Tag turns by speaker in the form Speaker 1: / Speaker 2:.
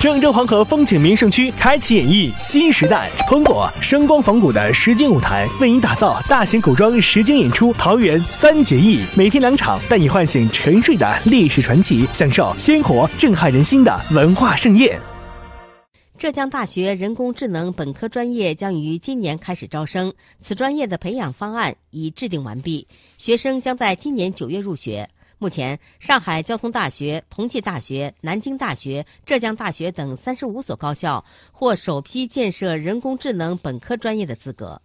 Speaker 1: 郑州黄河风景名胜区开启演绎新时代，通过声光仿古的实景舞台，为您打造大型古装实景演出《桃园三结义》，每天两场，带你唤醒沉睡的历史传奇，享受鲜活震撼人心的文化盛宴。
Speaker 2: 浙江大学人工智能本科专业将于今年开始招生，此专业的培养方案已制定完毕，学生将在今年九月入学。目前，上海交通大学、同济大学、南京大学、浙江大学等三十五所高校获首批建设人工智能本科专业的资格。